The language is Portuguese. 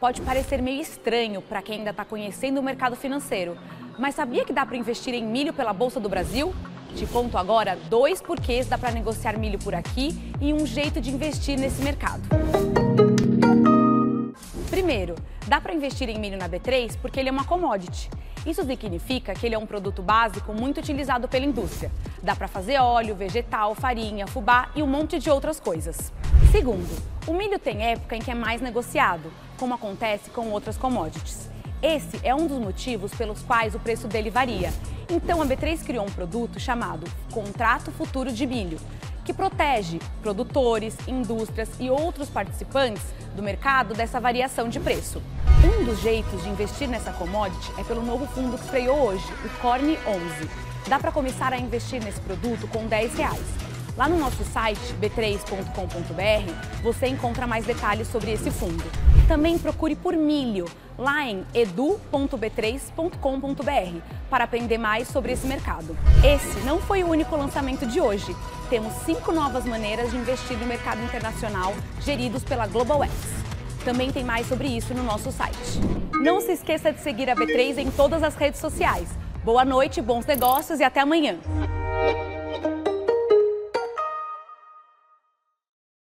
Pode parecer meio estranho para quem ainda está conhecendo o mercado financeiro, mas sabia que dá para investir em milho pela Bolsa do Brasil? Te conto agora dois porquês dá para negociar milho por aqui e um jeito de investir nesse mercado. Primeiro, dá para investir em milho na B3 porque ele é uma commodity. Isso significa que ele é um produto básico muito utilizado pela indústria. Dá para fazer óleo, vegetal, farinha, fubá e um monte de outras coisas. Segundo, o milho tem época em que é mais negociado, como acontece com outras commodities. Esse é um dos motivos pelos quais o preço dele varia. Então a B3 criou um produto chamado Contrato Futuro de Milho, que protege produtores, indústrias e outros participantes do mercado dessa variação de preço. Um dos jeitos de investir nessa commodity é pelo novo fundo que estreou hoje, o Corne 11. Dá para começar a investir nesse produto com 10 reais. Lá no nosso site b3.com.br você encontra mais detalhes sobre esse fundo. Também procure por milho lá em edu.b3.com.br para aprender mais sobre esse mercado. Esse não foi o único lançamento de hoje. Temos cinco novas maneiras de investir no mercado internacional geridos pela GlobalX. Também tem mais sobre isso no nosso site. Não se esqueça de seguir a B3 em todas as redes sociais. Boa noite, bons negócios e até amanhã!